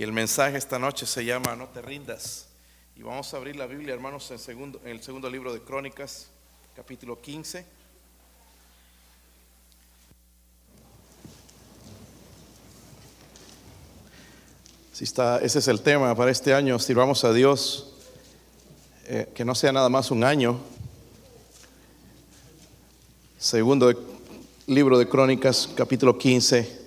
Y el mensaje esta noche se llama No te rindas. Y vamos a abrir la Biblia, hermanos, en, segundo, en el segundo libro de Crónicas, capítulo 15. Si está, ese es el tema para este año. Sirvamos a Dios, eh, que no sea nada más un año. Segundo libro de Crónicas, capítulo 15.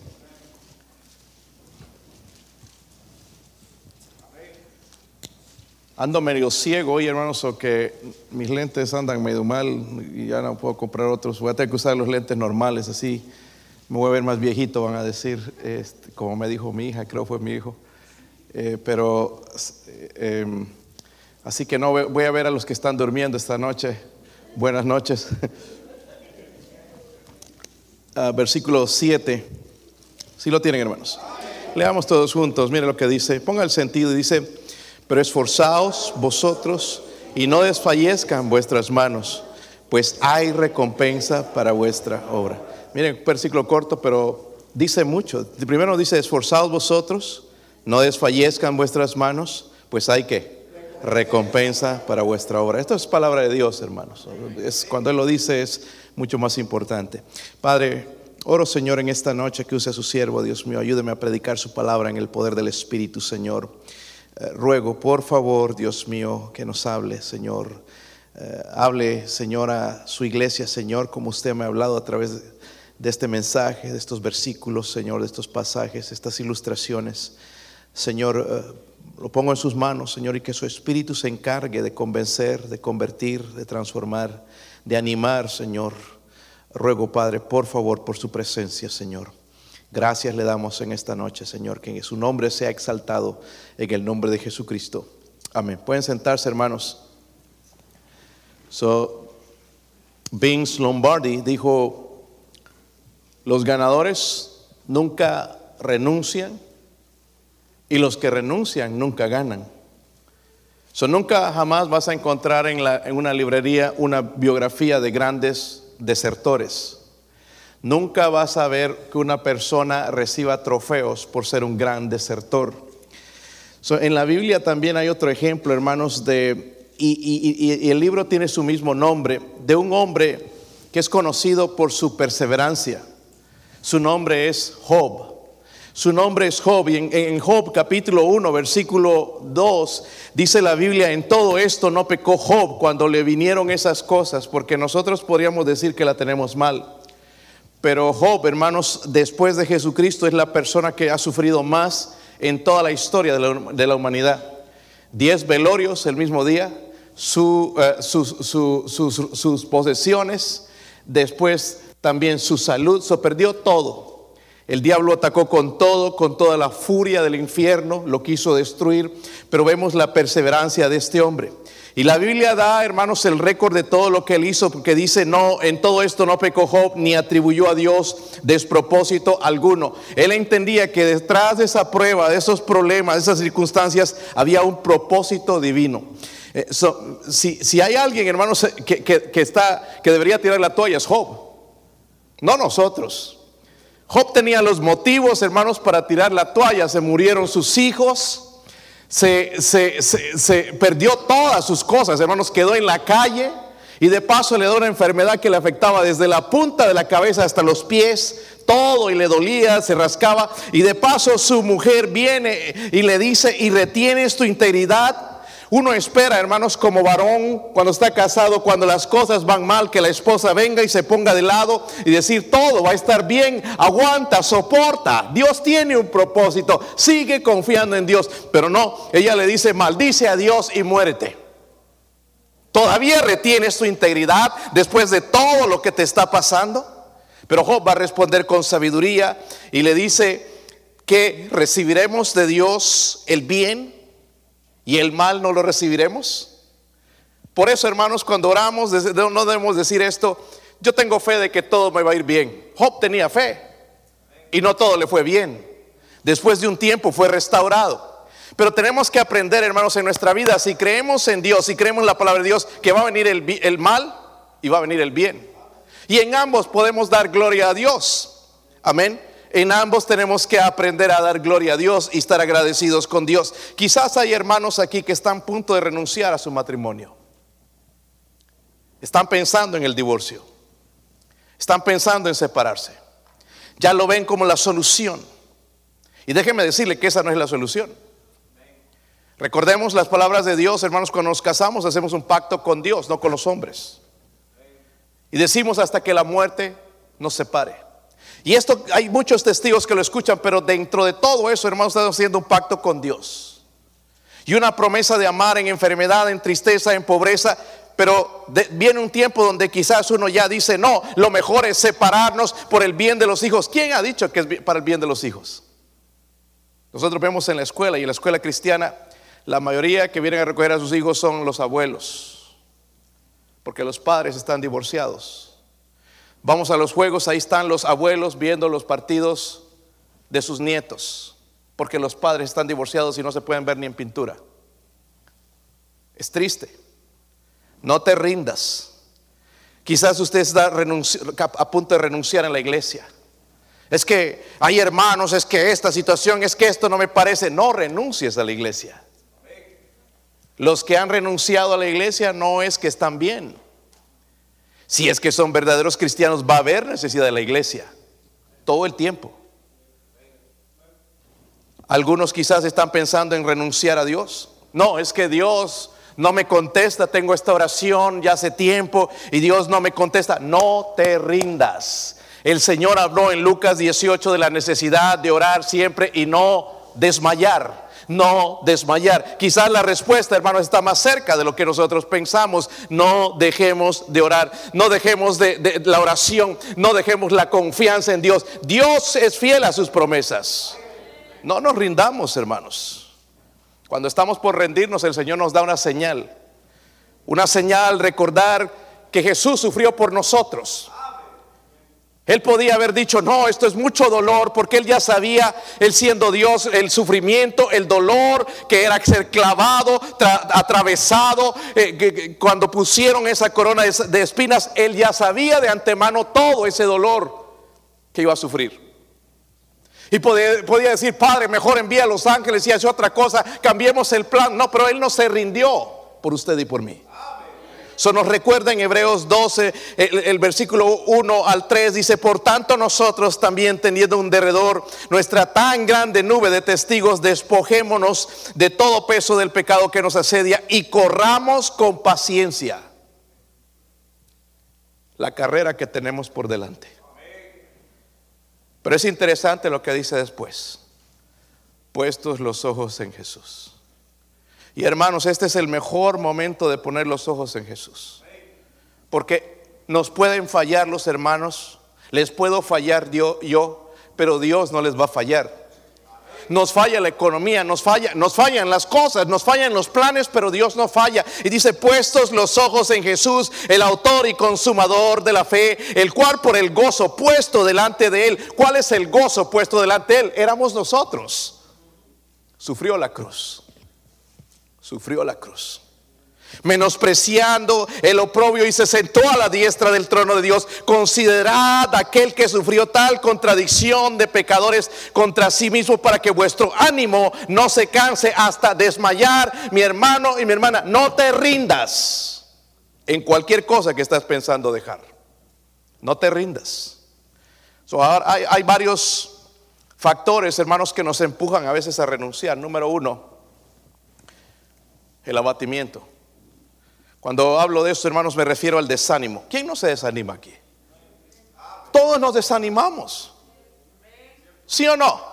Ando medio ciego hoy, hermanos, o que mis lentes andan medio mal y ya no puedo comprar otros. Voy a tener que usar los lentes normales, así me voy a ver más viejito, van a decir, este, como me dijo mi hija, creo fue mi hijo. Eh, pero, eh, em, así que no, voy a ver a los que están durmiendo esta noche. Buenas noches. Ah, versículo 7. Si lo tienen, hermanos. Leamos todos juntos. Mire lo que dice. Ponga el sentido. Dice, pero esforzaos vosotros y no desfallezcan vuestras manos, pues hay recompensa para vuestra obra. Miren, versículo corto, pero dice mucho. Primero dice, esforzaos vosotros, no desfallezcan vuestras manos, pues hay que recompensa para vuestra obra. Esto es palabra de Dios, hermanos. Es, cuando Él lo dice es mucho más importante. Padre, oro Señor en esta noche que use a su siervo, Dios mío, ayúdeme a predicar su palabra en el poder del Espíritu, Señor. Eh, ruego, por favor, Dios mío, que nos hable, Señor. Eh, hable, Señor, a su iglesia, Señor, como usted me ha hablado a través de, este mensaje, de estos versículos, Señor, de estos pasajes, estas ilustraciones. Señor, eh, lo pongo en sus manos, Señor, y que su Espíritu se encargue de convencer, de convertir, de transformar, de animar, Señor. Ruego, Padre, por favor, por su presencia, Señor. Gracias le damos en esta noche, Señor, que su nombre sea exaltado en el nombre de Jesucristo. Amén. Pueden sentarse, hermanos. So, Vince Lombardi dijo, los ganadores nunca renuncian y los que renuncian nunca ganan. So, nunca jamás vas a encontrar en, la- en una librería una biografía de grandes desertores. Nunca vas a ver que una persona reciba trofeos por ser un gran desertor. En la Biblia también hay otro ejemplo, hermanos, de, y el libro tiene su mismo nombre, de un hombre que es conocido por su perseverancia. Su nombre es Job. Su nombre es Job y en, en Job capítulo 1 versículo 2 dice la Biblia, en todo esto no pecó Job cuando le vinieron esas cosas, porque nosotros podríamos decir que la tenemos mal. Pero Job, hermanos, después de Jesucristo es la persona que ha sufrido más en toda la historia de la, humanidad. Diez velorios el mismo día, su, eh, sus, su- sus- sus posesiones, después también su salud, se perdió todo. El diablo atacó con todo, con toda la furia del infierno, lo quiso destruir, pero vemos la perseverancia de este hombre. Y la Biblia da, hermanos, el récord de todo lo que él hizo, porque dice, no, en todo esto no pecó Job, ni atribuyó a Dios despropósito alguno. Él entendía que detrás de esa prueba, de esos problemas, de esas circunstancias, había un propósito divino. Eh, si, si hay alguien, hermanos, que- que está, que debería tirar la toalla, es Job, no nosotros. Job tenía los motivos, hermanos, para tirar la toalla. Se murieron sus hijos, se, se- se- perdió todas sus cosas, hermanos, quedó en la calle y de paso le dio una enfermedad que le afectaba desde la punta de la cabeza hasta los pies, todo y le dolía, se rascaba y de paso su mujer viene y le dice, y retienes tu integridad. Uno espera, hermanos, como varón, cuando está casado, cuando las cosas van mal, que la esposa venga y se ponga de lado y decir, todo va a estar bien, aguanta, soporta. Dios tiene un propósito, sigue confiando en Dios. Pero no, ella le dice, maldice a Dios y muérete. Todavía retienes tu integridad después de todo lo que te está pasando. Pero Job va a responder con sabiduría y le dice que recibiremos de Dios el bien y el mal no lo recibiremos. Por eso, hermanos, cuando oramos, no debemos decir esto, yo tengo fe de que todo me va a ir bien. Job tenía fe y no todo le fue bien. Después de un tiempo fue restaurado. Pero tenemos que aprender, hermanos, en nuestra vida, si creemos en Dios, si creemos en la palabra de Dios, que va a venir el mal y va a venir el bien. Y en ambos podemos dar gloria a Dios. Amén. En ambos tenemos que aprender a dar gloria a Dios y estar agradecidos con Dios. Quizás hay hermanos aquí que están a punto de renunciar a su matrimonio. Están pensando en el divorcio. Están pensando en separarse. Ya lo ven como la solución. Y déjenme decirle que esa no es la solución. Recordemos las palabras de Dios, hermanos, cuando nos casamos hacemos un pacto con Dios, no con los hombres. Y decimos hasta que la muerte nos separe. Y esto hay muchos testigos que lo escuchan, pero dentro de todo eso, hermanos, estamos haciendo un pacto con Dios. Y una promesa de amar en enfermedad, en tristeza, en pobreza. Pero viene un tiempo donde quizás uno ya dice, no, lo mejor es separarnos por el bien de los hijos. ¿Quién ha dicho que es para el bien de los hijos? Nosotros vemos en la escuela y en la escuela cristiana la mayoría que vienen a recoger a sus hijos son los abuelos, porque los padres están divorciados. Vamos a los juegos, ahí están los abuelos viendo los partidos de sus nietos, porque los padres están divorciados y no se pueden ver ni en pintura. Es triste. No te rindas. Quizás usted está a punto de renunciar en la iglesia. Es que hay hermanos, es que esta situación, es que esto no me parece. No renuncies a la iglesia. Los que han renunciado a la iglesia no es que están bien. Si es que son verdaderos cristianos, va a haber necesidad de la iglesia todo el tiempo. Algunos quizás están pensando en renunciar a Dios. No, es que Dios no me contesta, tengo esta oración ya hace tiempo y Dios no me contesta. No te rindas. El Señor habló en Lucas 18 de la necesidad de orar siempre y no desmayar no desmayar. Quizás la respuesta, hermanos, está más cerca de lo que nosotros pensamos. No dejemos de orar, no dejemos de, la oración, no dejemos la confianza en Dios. Dios es fiel a sus promesas. No nos rindamos, hermanos. Cuando estamos por rendirnos, el Señor nos da una señal. Una señal, recordar que Jesús sufrió por nosotros. Él podía haber dicho, no, esto es mucho dolor, porque él ya sabía, él siendo Dios, el sufrimiento, el dolor que era ser clavado, atravesado. Eh, cuando pusieron esa corona de, espinas, él ya sabía de antemano todo ese dolor que iba a sufrir. Y podía, podía decir, Padre, mejor envía a los ángeles y hace otra cosa, cambiemos el plan. No, pero él no se rindió por usted y por mí. Eso nos recuerda en Hebreos 12, el, versículo 1 al 3, dice, por tanto nosotros también teniendo un derredor nuestra tan grande nube de testigos, despojémonos de todo peso del pecado que nos asedia y corramos con paciencia la carrera que tenemos por delante. Pero es interesante lo que dice después, puestos los ojos en Jesús. Y hermanos, este es el mejor momento de poner los ojos en Jesús. Porque nos pueden fallar los hermanos, les puedo fallar yo, yo, pero Dios no les va a fallar. Nos falla la economía, nos falla, nos fallan las cosas, nos fallan los planes, pero Dios no falla. Y dice, puestos los ojos en Jesús, el autor y consumador de la fe, el cual por el gozo puesto delante de él, ¿cuál es el gozo puesto delante de él? Éramos nosotros. Sufrió la cruz sufrió la cruz. Menospreciando el oprobio y se sentó a la diestra del trono de Dios. Considerad aquel que sufrió tal contradicción de pecadores contra sí mismo para que vuestro ánimo no se canse hasta desmayar. Mi hermano y mi hermana, no te rindas en cualquier cosa que estás pensando dejar. No te rindas. hay, hay varios factores, hermanos, que nos empujan a veces a renunciar. Número uno, el abatimiento. Cuando hablo de eso, hermanos, me refiero al desánimo. ¿Quién no se desanima aquí? Todos nos desanimamos. ¿Sí o no?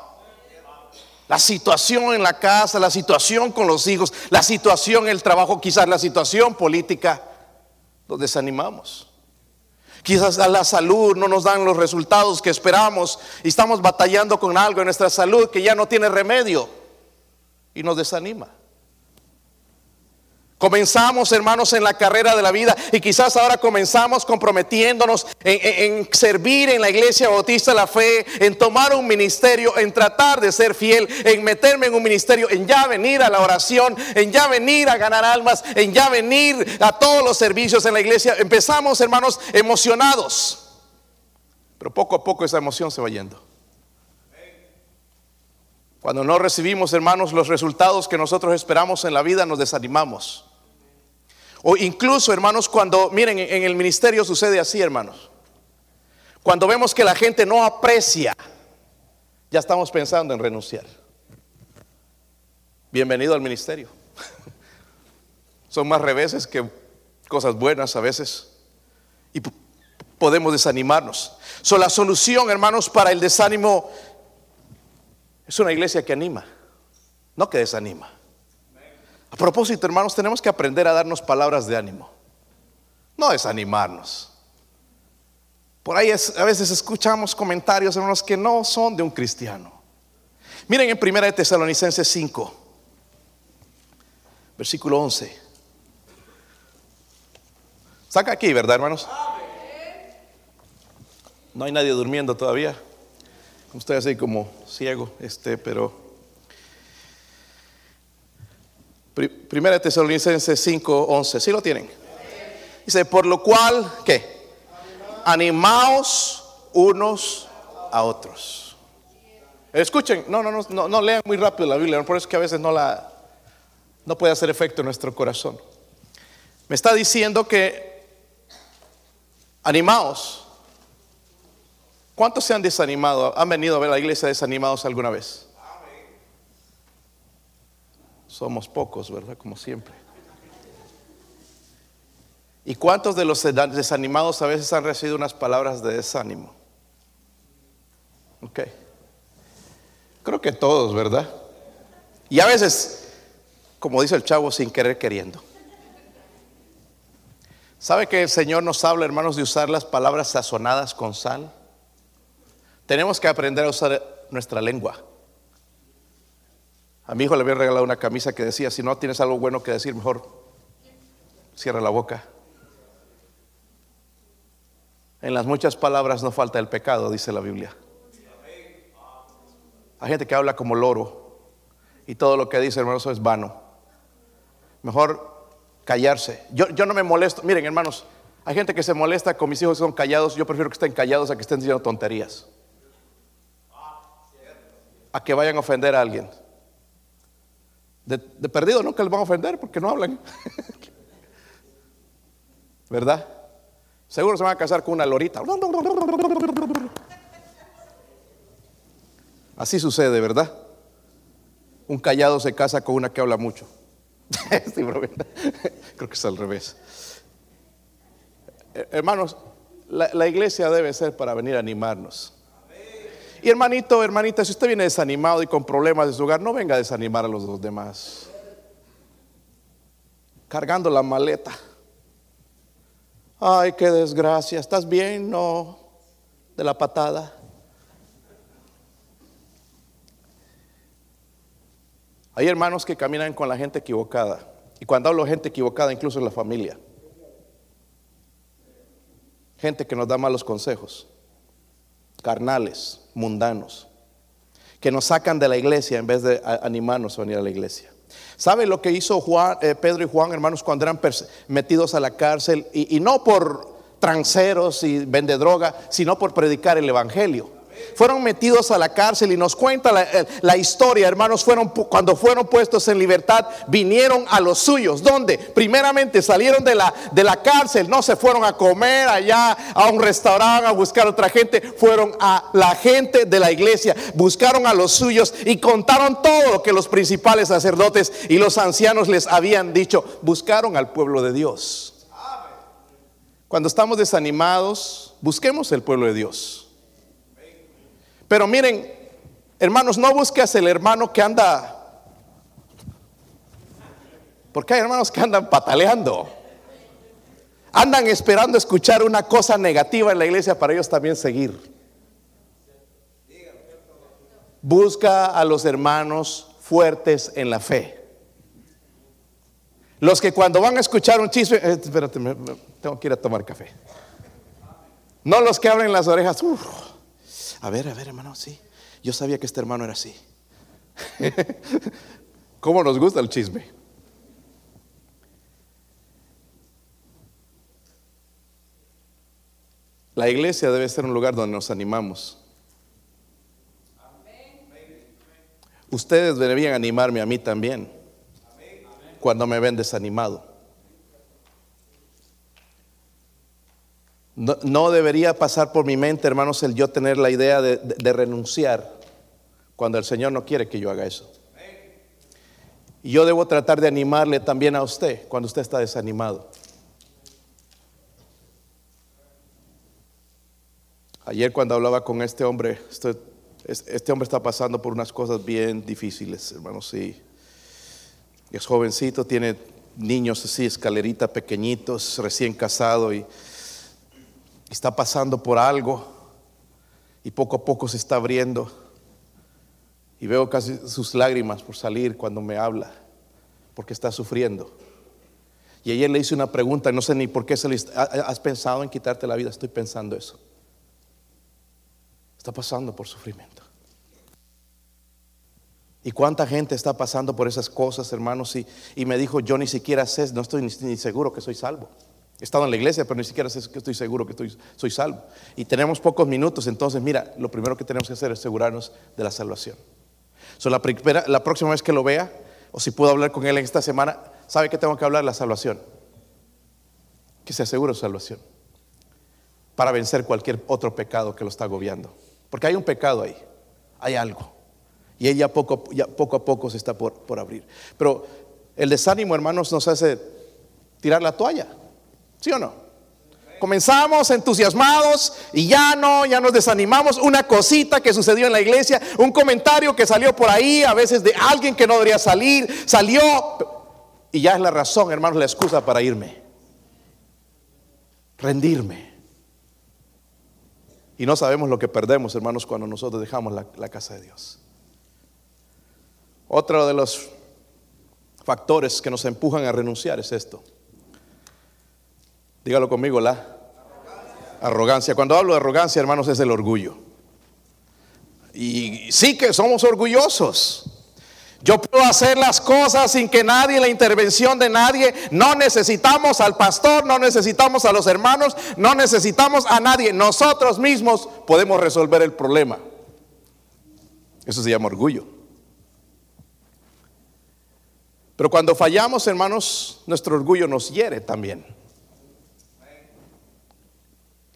La situación en la casa, la situación con los hijos, la situación en el trabajo, quizás la situación política, nos desanimamos. Quizás la salud no nos dan los resultados que esperamos y estamos batallando con algo en nuestra salud que ya no tiene remedio y nos desanima. Comenzamos, hermanos, en la carrera de la vida y quizás ahora comenzamos comprometiéndonos en, servir en la iglesia bautista la fe, en tomar un ministerio, en tratar de ser fiel, en meterme en un ministerio, en ya venir a la oración, en ya venir a ganar almas, en ya venir a todos los servicios en la iglesia. Empezamos, hermanos, emocionados, pero poco a poco esa emoción se va yendo. Cuando no recibimos, hermanos, los resultados que nosotros esperamos en la vida, nos desanimamos. O incluso, hermanos, cuando, miren, en el ministerio sucede así, hermanos. Cuando vemos que la gente no aprecia, ya estamos pensando en renunciar. Bienvenido al ministerio. Son más reveses que cosas buenas a veces. Y podemos desanimarnos. La solución, hermanos, para el desánimo es una iglesia que anima, no que desanima. A propósito, hermanos, tenemos que aprender a darnos palabras de ánimo, no desanimarnos. Por ahí a veces escuchamos comentarios, hermanos, que no son de un cristiano. Miren en 1 de Tesalonicenses 5, versículo 11. Saca aquí, ¿verdad, hermanos? No hay nadie durmiendo todavía. Estoy así como ciego, este, pero. Primera Tesalonicenses 5, 11. ¿Sí lo tienen? Dice, por lo cual, ¿qué? Animaos unos a otros. Escuchen, no, no, no, no, lean muy rápido la Biblia, por eso es que a veces no la, no puede hacer efecto en nuestro corazón. Me está diciendo que animaos ¿Cuántos se han desanimado? ¿Han venido a ver la iglesia desanimados alguna vez? Somos pocos, ¿verdad? Como siempre. ¿Y cuántos de los desanimados a veces han recibido unas palabras de desánimo? Ok. Creo que todos, ¿verdad? Y a veces, como dice el chavo, sin querer queriendo. ¿Sabe que el Señor nos habla, hermanos, de usar las palabras sazonadas con sal? Tenemos que aprender a usar nuestra lengua. A mi hijo le había regalado una camisa que decía, si no tienes algo bueno que decir, mejor cierra la boca. En las muchas palabras no falta el pecado, dice la Biblia. Hay gente que habla como loro y todo lo que dice, hermanos, es vano. Mejor callarse. Yo, yo no me molesto. Miren, hermanos, hay gente que se molesta con mis hijos que son callados. Yo prefiero que estén callados a que estén diciendo tonterías a que vayan a ofender a alguien. De, perdido nunca les van a ofender porque no hablan. ¿Verdad? Seguro se van a casar con una lorita. Así sucede, ¿verdad? Un callado se casa con una que habla mucho. Creo que es al revés. Hermanos, la iglesia debe ser para venir a animarnos. Y hermanito, hermanita, si usted viene desanimado y con problemas de su hogar, no venga a desanimar a los demás. Cargando la maleta. Ay, qué desgracia. ¿Estás bien? No. De la patada. Hay hermanos que caminan con la gente equivocada. Y cuando hablo de gente equivocada, incluso en la familia. Gente que nos da malos consejos. Carnales mundanos, que nos sacan de la iglesia en vez de animarnos a venir a la iglesia. ¿Sabe lo que hizo Juan, eh, Pedro y Juan, hermanos, cuando eran metidos a la cárcel? Y, y no por tranceros y vende droga, sino por predicar el Evangelio fueron metidos a la cárcel y nos cuenta la, historia, hermanos, fueron, cuando fueron puestos en libertad, vinieron a los suyos, donde primeramente salieron de la, de la cárcel, no se fueron a comer allá a un restaurante, a buscar otra gente, fueron a la gente de la iglesia, buscaron a los suyos y contaron todo lo que los principales sacerdotes y los ancianos les habían dicho, buscaron al pueblo de Dios. Cuando estamos desanimados, busquemos el pueblo de Dios. Pero miren, hermanos, no busques el hermano que anda. Porque hay hermanos que andan pataleando. Andan esperando escuchar una cosa negativa en la iglesia para ellos también seguir. Busca a los hermanos fuertes en la fe. Los que cuando van a escuchar un chisme, eh, espérate, tengo que ir a tomar café. No los que abren las orejas. A ver, a ver, hermano, sí. Yo sabía que este hermano era así. ¿Cómo nos gusta el chisme? La iglesia debe ser un lugar donde nos animamos. Ustedes deberían animarme a mí también cuando me ven desanimado. No, debería pasar por mi mente, hermanos, el yo tener la idea de, renunciar cuando el Señor no quiere que yo haga eso. Y yo debo tratar de animarle también a usted cuando usted está desanimado. Ayer cuando hablaba con este hombre, este, este hombre está pasando por unas cosas bien difíciles, hermanos, sí. Es jovencito, tiene niños así, escalerita pequeñitos, recién casado y está pasando por algo y poco a poco se está abriendo. Y veo casi sus lágrimas por salir cuando me habla, porque está sufriendo. Y ayer le hice una pregunta, no sé ni por qué se le... ¿Has pensado en quitarte la vida? Estoy pensando eso está pasando por sufrimiento. ¿Y cuánta gente está pasando por esas cosas, hermanos? Y, y me dijo, yo ni siquiera sé, no estoy ni, seguro que soy salvo. He estado en la iglesia, pero ni siquiera sé que estoy seguro que estoy, soy salvo. Y tenemos pocos minutos, entonces mira, lo primero que tenemos que hacer es asegurarnos de la salvación. So, la, la próxima vez que lo vea, o si puedo hablar con él en esta semana, ¿sabe que tengo que hablar? La salvación. Que se asegure su salvación. Para vencer cualquier otro pecado que lo está agobiando. Porque hay un pecado ahí, hay algo. Y ella poco, ya poco a poco se está por, por abrir. Pero el desánimo, hermanos, nos hace tirar la toalla. ¿Sí o no? Comenzamos entusiasmados y ya no, ya nos desanimamos. Una cosita que sucedió en la iglesia, un comentario que salió por ahí, a veces de alguien que no debería salir, salió y ya es la razón, hermanos, la excusa para irme. Rendirme. Y no sabemos lo que perdemos, hermanos, cuando nosotros dejamos la, casa de Dios. Otro de los factores que nos empujan a renunciar es esto. Dígalo conmigo, la arrogancia. Cuando hablo de arrogancia, hermanos, es el orgullo. Y sí que somos orgullosos. Yo puedo hacer las cosas sin que nadie, la intervención de nadie. No necesitamos al pastor, no necesitamos a los hermanos, no necesitamos a nadie. Nosotros mismos podemos resolver el problema. Eso se llama orgullo. Pero cuando fallamos, hermanos, nuestro orgullo nos hiere también.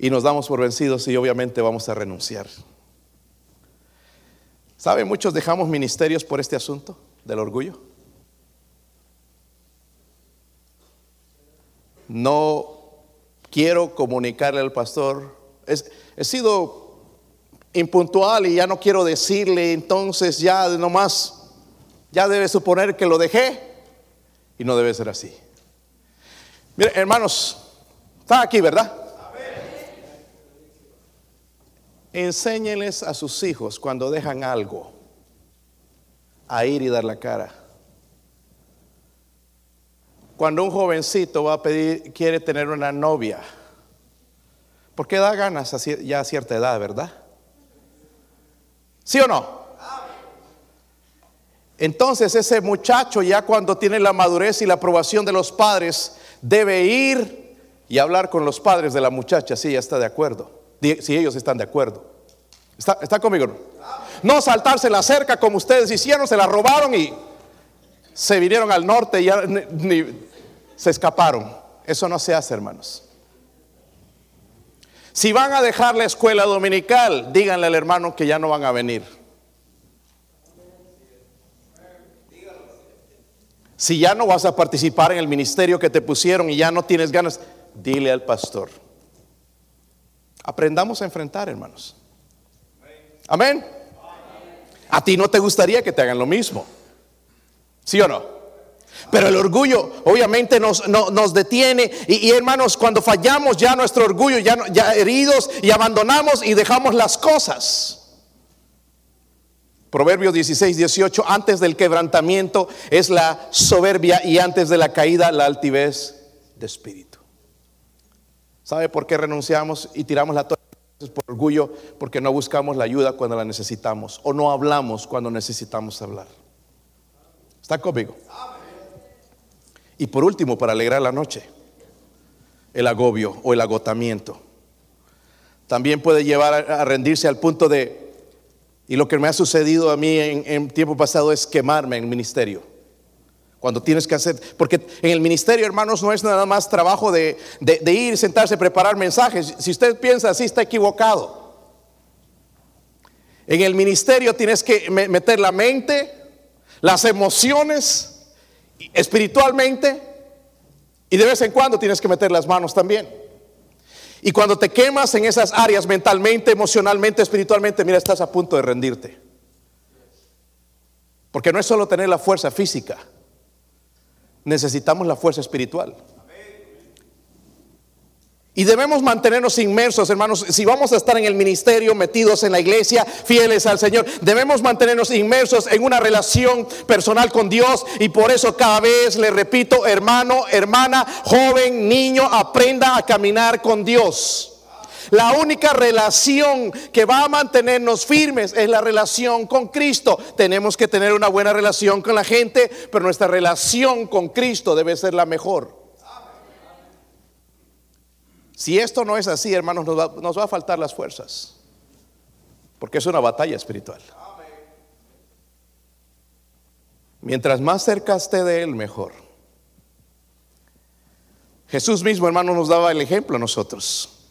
Y nos damos por vencidos y obviamente vamos a renunciar. ¿Sabe? Muchos dejamos ministerios por este asunto del orgullo. No quiero comunicarle al pastor. he sido impuntual y ya no quiero decirle, entonces ya nomás, ya debe suponer que lo dejé. Y no debe ser así. Mire, hermanos, están aquí, ¿verdad? Enséñenles a sus hijos cuando dejan algo a ir y dar la cara. Cuando un jovencito va a pedir, quiere tener una novia, porque da ganas ya a cierta edad, ¿verdad? ¿Sí o no? Entonces ese muchacho ya cuando tiene la madurez y la aprobación de los padres, debe ir y hablar con los padres de la muchacha, si ya está de acuerdo si ellos están de acuerdo. ¿Está, conmigo? No saltarse la cerca como ustedes hicieron, se la robaron y se vinieron al norte y ya se escaparon. Eso no se hace, hermanos. Si van a dejar la escuela dominical, díganle al hermano que ya no van a venir. Si ya no vas a participar en el ministerio que te pusieron y ya no tienes ganas, dile al pastor. Aprendamos a enfrentar, hermanos. Amén. A ti no te gustaría que te hagan lo mismo. ¿Sí o no? Pero el orgullo obviamente nos, nos detiene y, hermanos, cuando fallamos ya nuestro orgullo, ya, ya heridos y abandonamos y dejamos las cosas. Proverbios 16, 18, antes del quebrantamiento es la soberbia y antes de la caída la altivez de espíritu. ¿Sabe por qué renunciamos y tiramos la toalla? Por orgullo, porque no buscamos la ayuda cuando la necesitamos o no hablamos cuando necesitamos hablar. ¿Está conmigo? Y por último, para alegrar la noche, el agobio o el agotamiento. También puede llevar a rendirse al punto de Y lo que me ha sucedido a mí en, en tiempo pasado es quemarme en el ministerio. Cuando tienes que hacer, porque en el ministerio, hermanos, no es nada más trabajo de, de, de ir, sentarse, preparar mensajes. Si usted piensa así, está equivocado. En el ministerio tienes que meter la mente, las emociones, espiritualmente, y de vez en cuando tienes que meter las manos también. Y cuando te quemas en esas áreas mentalmente, emocionalmente, espiritualmente, mira, estás a punto de rendirte. Porque no es solo tener la fuerza física necesitamos la fuerza espiritual. Y debemos mantenernos inmersos, hermanos. Si vamos a estar en el ministerio, metidos en la iglesia, fieles al Señor, debemos mantenernos inmersos en una relación personal con Dios. Y por eso cada vez le repito, hermano, hermana, joven, niño, aprenda a caminar con Dios. La única relación que va a mantenernos firmes es la relación con Cristo. Tenemos que tener una buena relación con la gente, pero nuestra relación con Cristo debe ser la mejor. Si esto no es así, hermanos, nos va, a faltar las fuerzas, porque es una batalla espiritual. Mientras más cerca esté de Él, mejor. Jesús mismo, hermanos, nos daba el ejemplo a nosotros.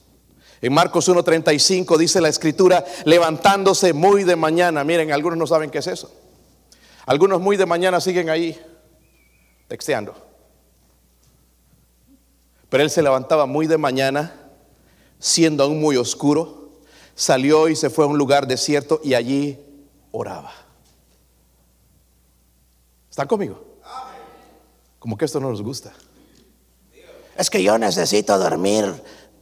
En Marcos 1.35 dice la escritura, levantándose muy de mañana. Miren, algunos no saben qué es eso. Algunos muy de mañana siguen ahí texteando. Pero él se levantaba muy de mañana, siendo aún muy oscuro, salió y se fue a un lugar desierto y allí oraba. ¿Están conmigo? Como que esto no nos gusta. Es que yo necesito dormir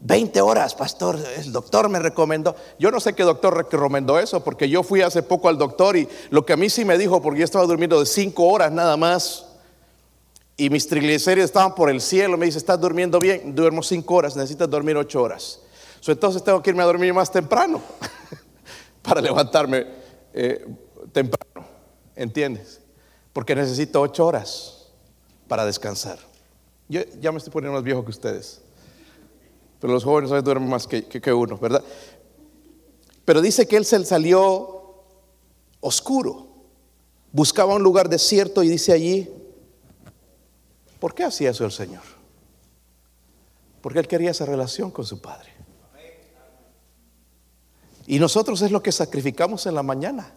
20 horas, pastor, el doctor me recomendó. Yo no sé qué doctor recomendó eso, porque yo fui hace poco al doctor y lo que a mí sí me dijo, porque yo estaba durmiendo de 5 horas nada más, y mis triglicéridos estaban por el cielo, me dice, ¿estás durmiendo bien? Duermo 5 horas, necesitas dormir 8 horas. entonces tengo que irme a dormir más temprano, para levantarme eh, temprano, ¿entiendes? Porque necesito 8 horas para descansar. Yo ya me estoy poniendo más viejo que ustedes. Pero los jóvenes hoy duermen más que, que, uno, ¿verdad? Pero dice que él se salió oscuro, buscaba un lugar desierto y dice allí, ¿por qué hacía eso el Señor? Porque él quería esa relación con su Padre. Y nosotros es lo que sacrificamos en la mañana.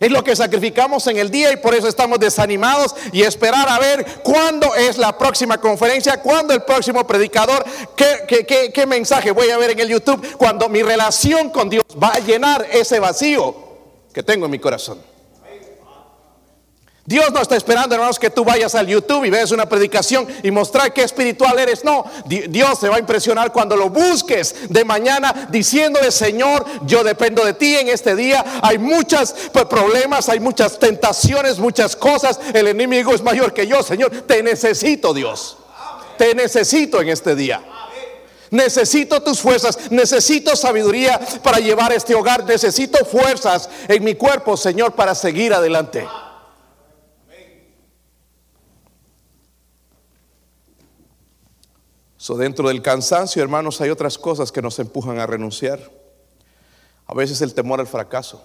Es lo que sacrificamos en el día y por eso estamos desanimados y esperar a ver cuándo es la próxima conferencia, cuándo el próximo predicador, qué, mensaje voy a ver en el YouTube, cuando mi relación con Dios va a llenar ese vacío que tengo en mi corazón. Dios no está esperando, hermanos, que tú vayas al YouTube y veas una predicación y mostrar qué espiritual eres. No, Dios se va a impresionar cuando lo busques de mañana diciéndole, Señor, yo dependo de ti en este día. Hay muchos pues, problemas, hay muchas tentaciones, muchas cosas. El enemigo es mayor que yo, Señor. Te necesito, Dios. Te necesito en este día. Necesito tus fuerzas, necesito sabiduría para llevar este hogar, necesito fuerzas en mi cuerpo, Señor, para seguir adelante. Dentro del cansancio, hermanos, hay otras cosas que nos empujan a renunciar. A veces el temor al fracaso.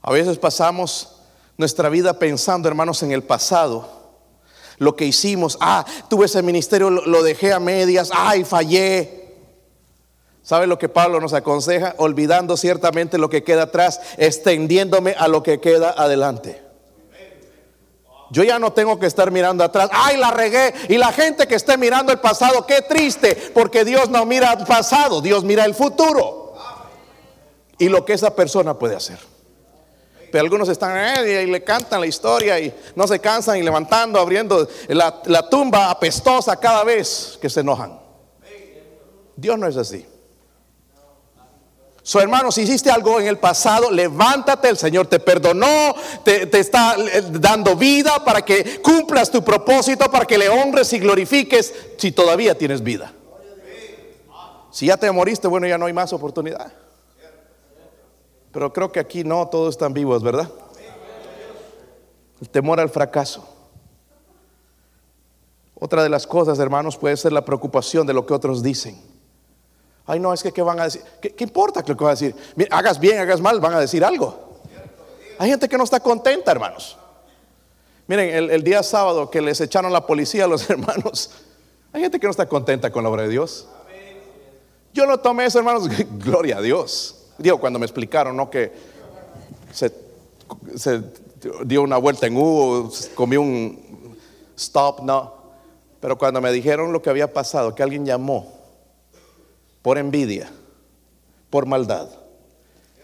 A veces pasamos nuestra vida pensando, hermanos, en el pasado. Lo que hicimos, ah, tuve ese ministerio, lo, dejé a medias, ay, fallé. ¿Sabe lo que Pablo nos aconseja? Olvidando ciertamente lo que queda atrás, extendiéndome a lo que queda adelante. Yo ya no tengo que estar mirando atrás. Ay, la regué. Y la gente que esté mirando el pasado, qué triste, porque Dios no mira el pasado, Dios mira el futuro. Y lo que esa persona puede hacer. Pero algunos están eh, y le cantan la historia y no se cansan y levantando, abriendo la, la tumba apestosa cada vez que se enojan. Dios no es así. So, hermano, si hiciste algo en el pasado, levántate, el Señor te perdonó, te, está eh, dando vida para que cumplas tu propósito, para que le honres y glorifiques si todavía tienes vida. Si ya te moriste, bueno, ya no hay más oportunidad. Pero creo que aquí no todos están vivos, ¿verdad? El temor al fracaso. Otra de las cosas, hermanos, puede ser la preocupación de lo que otros dicen. Ay, no, es que ¿qué van a decir? ¿Qué, importa lo que van a decir? Hagas bien, hagas mal, van a decir algo. Hay gente que no está contenta, hermanos. Miren, el, día sábado que les echaron la policía a los hermanos, hay gente que no está contenta con la obra de Dios. Yo no tomé eso, hermanos, gloria a Dios. Digo, cuando me explicaron, ¿no? Que se, se dio una vuelta en U, comió un stop, no. Pero cuando me dijeron lo que había pasado, que alguien llamó por envidia, por maldad,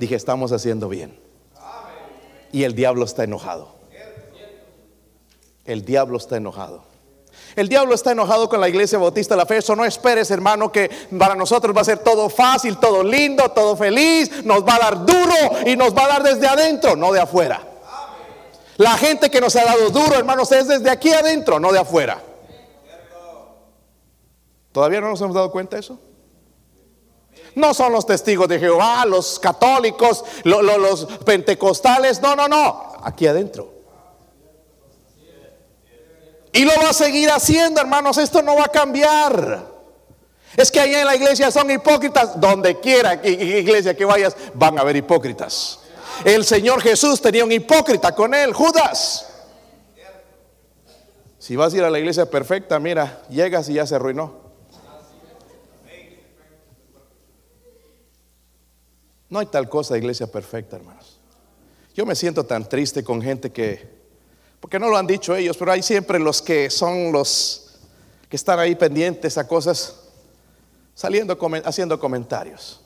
dije, estamos haciendo bien. Y el diablo está enojado. El diablo está enojado. El diablo está enojado con la iglesia bautista de la fe. Eso no esperes, hermano, que para nosotros va a ser todo fácil, todo lindo, todo feliz. Nos va a dar duro y nos va a dar desde adentro, no de afuera. La gente que nos ha dado duro, hermanos, es desde aquí adentro, no de afuera. ¿Todavía no nos hemos dado cuenta de eso? No son los testigos de Jehová, los católicos, lo- lo- los pentecostales. No, no, no. Aquí adentro. Y lo va a seguir haciendo, hermanos. Esto no va a cambiar. Es que allá en la iglesia son hipócritas. Donde quiera que iglesia que vayas, van a haber hipócritas. El Señor Jesús tenía un hipócrita con él, Judas. Si vas a ir a la iglesia perfecta, mira, llegas y ya se arruinó. No hay tal cosa, iglesia perfecta, hermanos. Yo me siento tan triste con gente que, porque no lo han dicho ellos, pero hay siempre los que son los que están ahí pendientes a cosas, saliendo, haciendo comentarios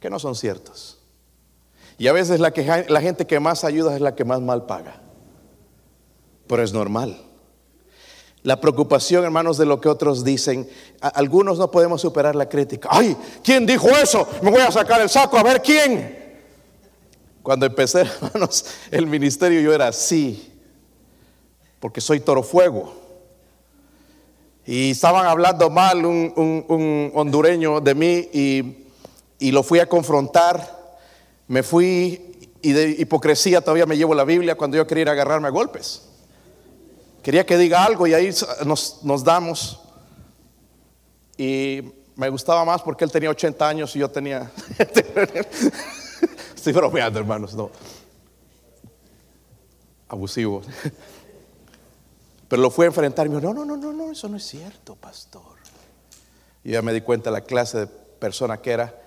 que no son ciertos. Y a veces la, que, la gente que más ayuda es la que más mal paga. Pero es normal. La preocupación, hermanos, de lo que otros dicen. Algunos no podemos superar la crítica. Ay, ¿quién dijo eso? Me voy a sacar el saco a ver quién. Cuando empecé, hermanos, el ministerio yo era así. Porque soy toro fuego. Y estaban hablando mal un, un- un hondureño de mí y, y lo fui a confrontar. Me fui y de hipocresía todavía me llevo la Biblia cuando yo quería ir a agarrarme a golpes. Quería que diga algo y ahí nos, nos damos. Y me gustaba más porque él tenía 80 años y yo tenía... Estoy bromeando, hermanos, no. Abusivo. Pero lo fui a enfrentar y me dijo, no, no, no, no, no, eso no es cierto, pastor. Y ya me di cuenta la clase de persona que era,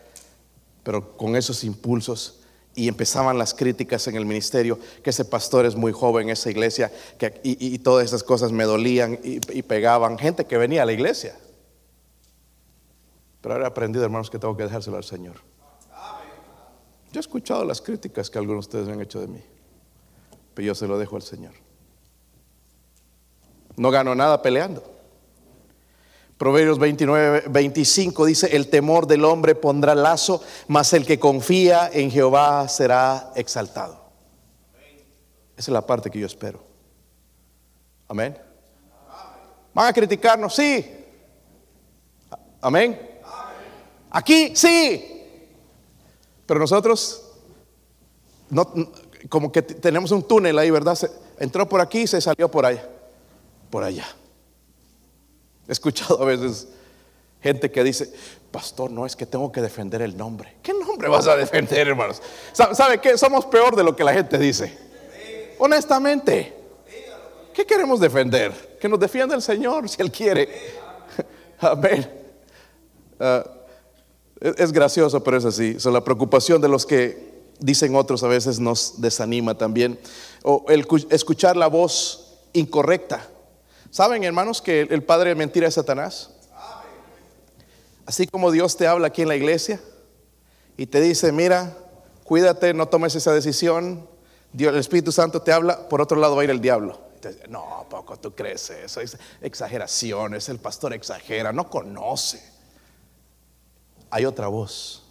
pero con esos impulsos y empezaban las críticas en el ministerio, que ese pastor es muy joven, esa iglesia, que, y, todas esas cosas me dolían y, y pegaban, gente que venía a la iglesia. Pero ahora he aprendido, hermanos, que tengo que dejárselo al Señor. Yo he escuchado las críticas que algunos de ustedes me han hecho de mí, pero yo se lo dejo al Señor. No gano nada peleando. Proverbios 29, 25 dice, el temor del hombre pondrá lazo, mas el que confía en Jehová será exaltado. Esa es la parte que yo espero. Amén. ¿Van a criticarnos? Sí. Amén. Aquí, sí. Pero nosotros, no, como que tenemos un túnel ahí, ¿verdad? Se, entró por aquí y se salió por allá. Por allá. He escuchado a veces gente que dice, pastor, no es que tengo que defender el nombre. ¿Qué nombre vas a defender, hermanos? ¿Sabe qué? Somos peor de lo que la gente dice. Honestamente, ¿qué queremos defender? Que nos defienda el Señor si Él quiere. Amén. Uh, es gracioso, pero es así. So, la preocupación de los que dicen otros a veces nos desanima también. O el escuchar la voz incorrecta. ¿Saben, hermanos, que el padre de mentira es Satanás? Así como Dios te habla aquí en la iglesia y te dice, mira, cuídate, no tomes esa decisión. Dios, el Espíritu Santo te habla, por otro lado va a ir el diablo. No, poco tú crees eso, es exageraciones, el pastor exagera, no conoce. Hay otra voz.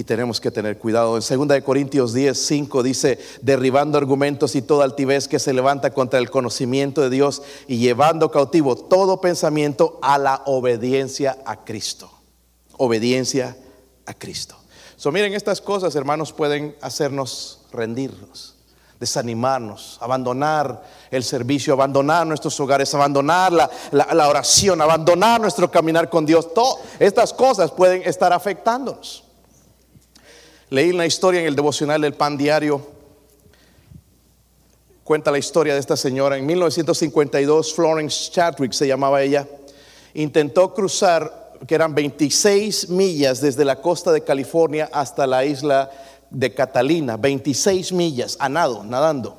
Y tenemos que tener cuidado. En 2 de Corintios 10, 5 dice, derribando argumentos y toda altivez que se levanta contra el conocimiento de Dios y llevando cautivo todo pensamiento a la obediencia a Cristo. Obediencia a Cristo. So, miren, estas cosas, hermanos, pueden hacernos rendirnos. desanimarnos, abandonar el servicio, abandonar nuestros hogares, abandonar la, la oración, abandonar nuestro caminar con Dios. Todas estas cosas pueden estar afectándonos. Leí una historia en el devocional del pan diario. Cuenta la historia de esta señora. En 1952, Florence Chadwick se llamaba ella, intentó cruzar, que eran 26 millas desde la costa de California hasta la isla de Catalina, 26 millas a nado, nadando.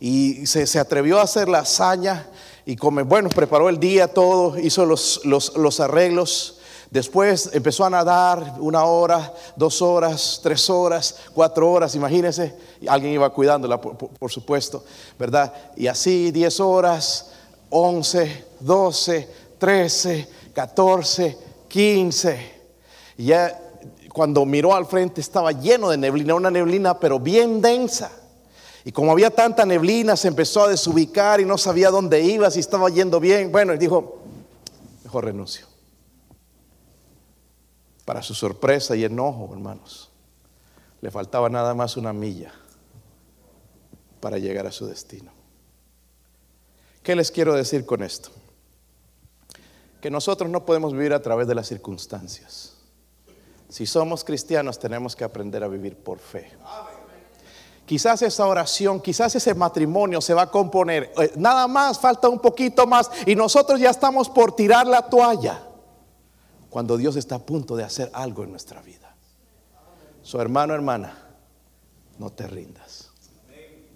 Y se, atrevió a hacer la hazaña y como, bueno, preparó el día todo, hizo los, los arreglos Después empezó a nadar una hora, dos horas, tres horas, cuatro horas, imagínense. Alguien iba cuidándola, por, supuesto, ¿verdad? Y así diez horas, once, doce, trece, catorce, quince. Y ya cuando miró al frente estaba lleno de neblina, una neblina pero bien densa. Y como había tanta neblina, se empezó a desubicar y no sabía dónde iba, si estaba yendo bien. Bueno, y dijo, mejor renuncio. Para su sorpresa y enojo, hermanos, le faltaba nada más una milla para llegar a su destino. ¿Qué les quiero decir con esto? Que nosotros no podemos vivir a través de las circunstancias. Si somos cristianos tenemos que aprender a vivir por fe. Quizás esa oración, quizás ese matrimonio se va a componer. Eh, nada más, falta un poquito más y nosotros ya estamos por tirar la toalla cuando Dios está a punto de hacer algo en nuestra vida. Su hermano, hermana, no te rindas.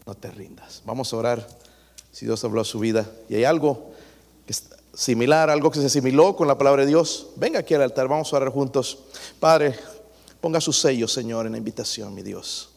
No te rindas. Vamos a orar si Dios habló a su vida. Y hay algo similar, algo que se asimiló con la palabra de Dios. Venga aquí al altar, vamos a orar juntos. Padre, ponga su sello, Señor, en la invitación, mi Dios.